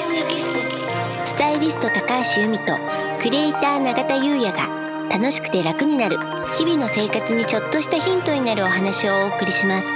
ススタイリスト高橋由美とクリエイター永田優也が楽しくて楽になる日々の生活にちょっとしたヒントになるお話をお送りします。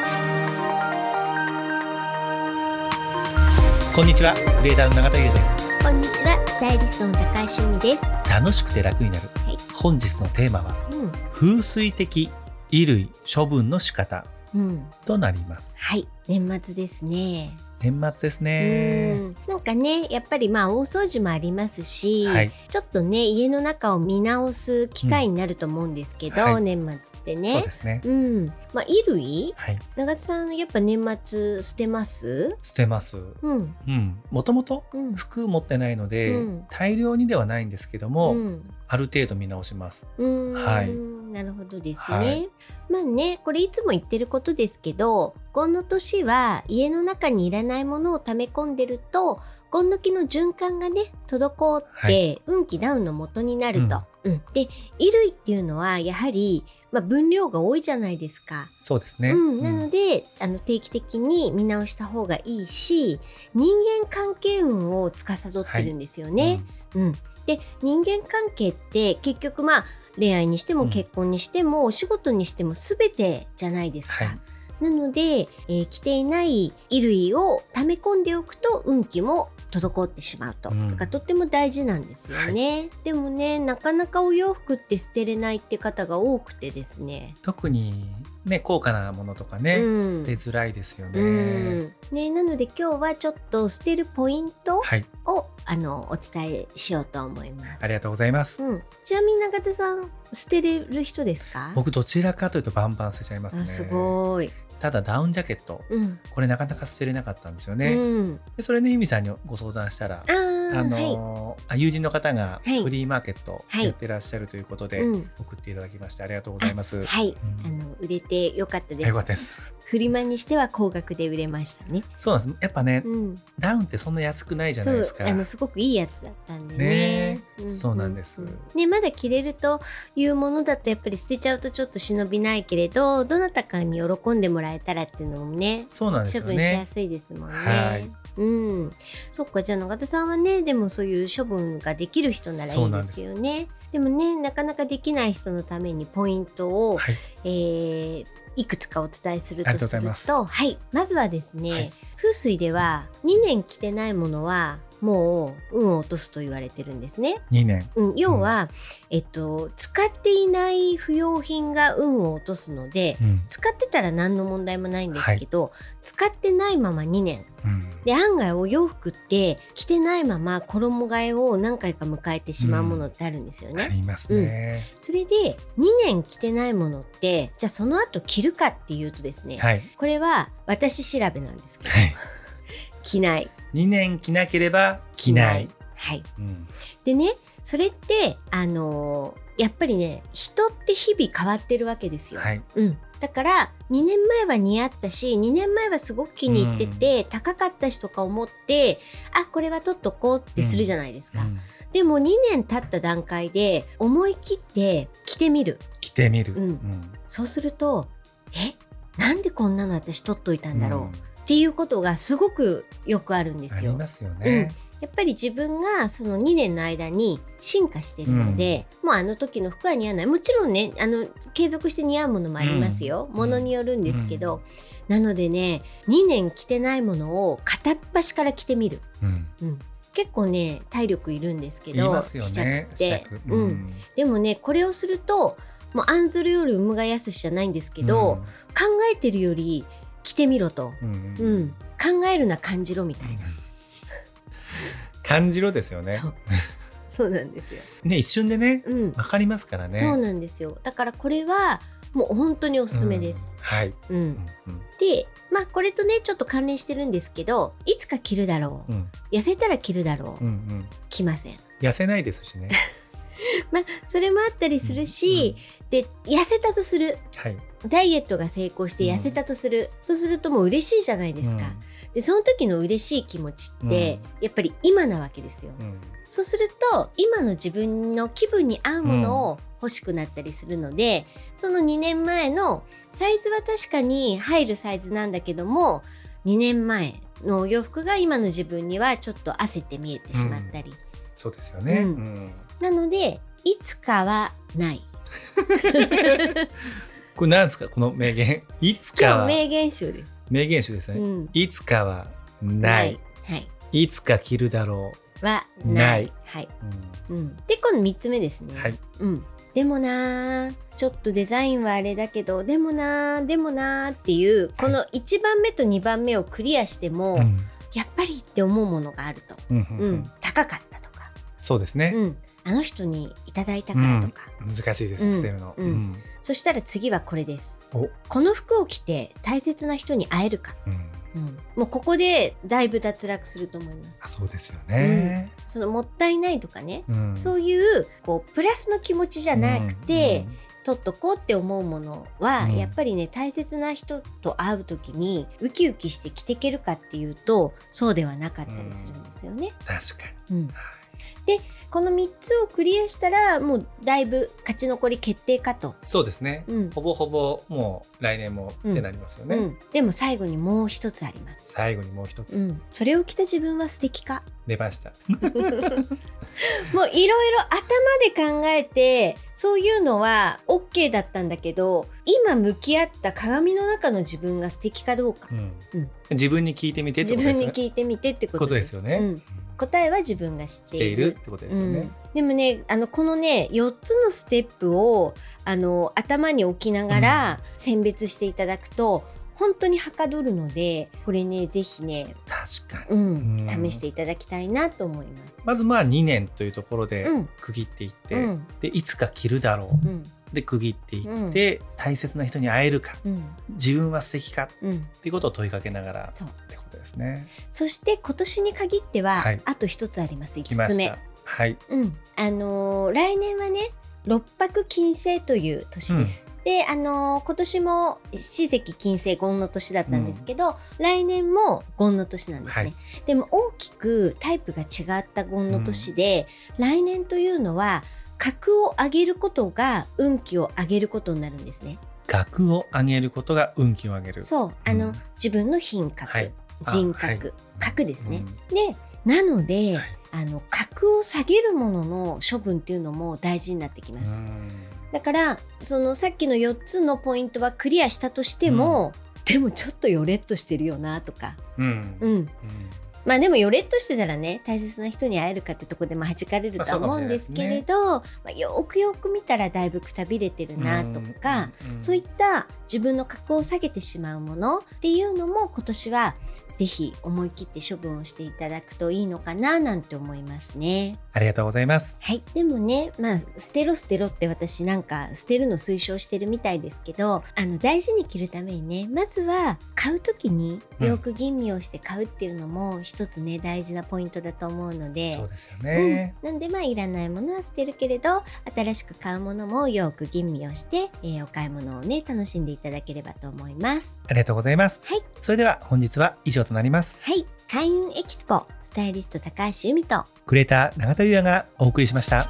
こんにちはクリエイターの永田優也です。こんにちはスタイリストの高橋由美です。楽しくて楽になる、はい。本日のテーマはうん。風水的衣類処分の仕方うん。となります。はい年末ですね年末ですうねん。なんかねやっぱりまあ大掃除もありますし、はい。ちょっとね家の中を見直す機会になると思うんですけど、うんはい。年末ってそうねですね。うん。まあ衣類？はい。長田さんやっぱ年末捨てます？捨てます。うん。うん。もともとうん。服持ってないので、うん。大量にではないんですけども、うん。ある程度見直します。はいなるほどですね。はい。まあねこれいつも言ってることですけどこの年は家の中にいらないものを溜め込んでると今時の循環がね滞って、はい。運気ダウンの元になると。うん。で衣類っていうのはやはり、まあ、分量が多いじゃないですか。そうですね、うん、なので、あの定期的に見直した方がいいし人間関係運を司ってるんですよね。うん、で人間関係って結局まあ恋愛にしてもうん。結婚にしても、お仕事にしても全てじゃないですか。はい。なので、えー着ていない衣類を溜め込んでおくと運気も滞ってしまうと、うん。だからとっても大事なんですよね、でもねなかなかお洋服って捨てれないって方が多くてですね。特にね高価なものとかね、うん。捨てづらいですよね、うん。ねなので今日はちょっと捨てるポイントはい。を、あのお伝えしようと思います。ありがとうございます、うん、ちなみに永田さん捨てれる人ですか？僕どちらかというとバンバン捨てちゃいますね。あすごい。ただダウンジャケット。うん。これなかなか捨てれなかったんですよね、うん、でそれね由美さんにご相談したらあーあはい。のーあ友人の方がはいフリーマーケットはいやってらっしゃるということで、うん送っていただきましてありがとうございます。はい、うんあの売れてよかったです。よかったです。フリマにしては高額で売れましたね。そうなんです。やっぱね、うん、ダウンってそんな安くないじゃないですか。あのすごくいいやつだったんでね。ねんそうなんですねまだ着れるというものだとやっぱり捨てちゃうとちょっと忍びないけれど、どなたかに喜んでもらえたらっていうのもね。そうなんですよ処分しやね。すいですもんね。はいうん。そっか、じゃあ永田さんはね、でもそういう処分ができる人ならいいですよね。でもね、なかなかできない人のためにポイントを、はい。えーいくつかお伝えするととすると、はい、まずはですね、はい風水では2年着てないものはもう運を落とすと言われてるんですね。2年。うん、要は、えっと、使っていない不要品が運を落とすので、うん。使ってたら何の問題もないんですけど、使ってないまま2年うん。で案外お洋服って着てないまま衣替えを何回か迎えてしまうものってあるんですよあね。りますね。それで2年着てないものってじゃあその後着るかっていうとですね、はい。これは私調べなんですけどはい。着ない。2年着なければ着ない。はい、うん。でねそれってあのーやっぱりね人って日々変わってるわけですよ。はい。うん、だから2年前は似合ったし2年前はすごく気に入ってて、高かったしとか思ってあこれは取っとこうってするじゃないですか、うん。でも2年経った段階で思い切って着てみる。着てみる。うん。ん。そうするとえ？なんでこんなの私取っといたんだろう、うんっていうことがすごくよくあるんですよ。ありますよね。やっぱり自分がその2年の間に進化してるので、もうあの時の服は似合わない。もちろんねあの継続して似合うものもありますよ、うん。ものによるんですけど、なのでね2年着てないものを片っ端から着てみる、うん。うん、結構ね体力いるんですけどすよ試着ねっ。て。うん、でもねこれをするともう案ずるより産むがやすしじゃないんですけど、考えてるより着てみろと、うんううんん、考えるな感じろみたいな、感じろですよねそ。うそうなんですよ。ね一瞬でねうんわかりますからね。そうなんですよだからこれはもう本当におすすめです。うんはい。うんうんでまあこれとねちょっと関連してるんですけどいつか着るだろう、うん痩せたら着るだろう、うんうん。着ません。痩せないですしね。まあそれもあったりするし、で痩せたとするはい。ダイエットが成功して痩せたとする、そうするともう嬉しいじゃないですか。でその時の嬉しい気持ちって、やっぱり今なわけですよ。うん。うんそうすると今の自分の気分に合うものを欲しくなったりするので、その2年前のサイズは確かに入るサイズなんだけども2年前のお洋服が今の自分にはちょっと焦って見えてしまったり、そうですよね。ううんん。なのでいつかはない これなんですか？この名言。いつかは。名言集です、名言集ですね。うん、いつかはない。はい。いつか着るだろはなない。いはい、う。うん。うん、で今度3つ目ですね、はい。うん、でもなーちょっとデザインはあれだけどでもなーでもなーっていうこの1番目と2番目をクリアしても、うん。やっぱりって思うものがあると、うんううん。ん。高かったとか、そうですね。うん、あの人にいただいたからとか、難しいです、うん。捨てるの。うん。そしたら次はこれです。お。この服を着て大切な人に会えるか、うん。うん、もうここでだいぶ脱落すると思います。あそうですよね。そのもったいないとかね、うん。そういうこうプラスの気持ちじゃなくて、取っとこうって思うものは、うん。やっぱりね大切な人と会う時にウキウキして着ていけるかっていうとそうではなかったりするんですよね。うん。確かうん。に。はいこの3つをクリアしたらもうだいぶ勝ち残り決定かと。そうですね。うんほぼほぼもう来年もってなりますよね。うん、でも最後にもう一つあります。最後にもう一つうん、それを着た自分は素敵か出ました。もういろいろ頭で考えてそういうのは OK だったんだけど今向き合った鏡の中の自分が素敵かどうか、うんうん自分に聞いてみてって自分ことですよね。に聞いてみてってここととですよね。うん答えは自分が知っている。ってことですよね。うん。でもねあのこのね4つのステップをあの頭に置きながら選別していただくと、本当にはかどるのでこれねぜひね、確かに。うんうん。試していただきたいなと思います。まずまあ2年というところでうん。区切っていって、うん。でいつか着るだろう。うん。で区切っていって、大切な人に会えるか。うん。自分は素敵か。っうん、ていうことを問いかけながら。そうってことですね。そして今年に限っては、はいあと一つあります5つ目。はい。うん、あのー来年はね六白金星という年です。で、あのー今年も四石金星ゴンの年だったんですけど、来年もゴンの年なんですね。はいでも大きくタイプが違ったゴンの年で、来年というのは格を上げることが運気を上げることになるんですね。額を上げることが運気を上げる。そう、あの、うん自分の品格、はいあ人格、はい。格ですね。うん。で、なので、はい。あの格を下げるものの処分っていうのも大事になってきます。うん。だからそのさっきの4つのポイントはクリアしたとしても、でもちょっとヨレっとしてるよなとか、うん。うん、うん。まあでもヨレっとしてたらね大切な人に会えるかってとこでも弾かれるとは思うんですけれど、まあ、よくよく見たらだいぶくたびれてるなとか、うん。そういった自分の格を下げてしまうものっていうのも今年はぜひ思い切って処分をしていただくといいのかななんて思いますね。ありがとうございます。はい。でもね、まあ、捨てろ捨てろって私なんか捨てるの推奨してるみたいですけど、あの、大事に着るためにね、まずは買うときによく吟味をして買うっていうのも一つね、大事なポイントだと思うので、そうですよね。うん、なんでまあいらないものは捨てるけれど新しく買うものもよく吟味をして、えーお買い物をね楽しんでいただければと思いますありがとうございます。はいそれでは本日は以上となります。はい開運エキスポスタイリスト高橋由美とクレーター永田優也がお送りしました。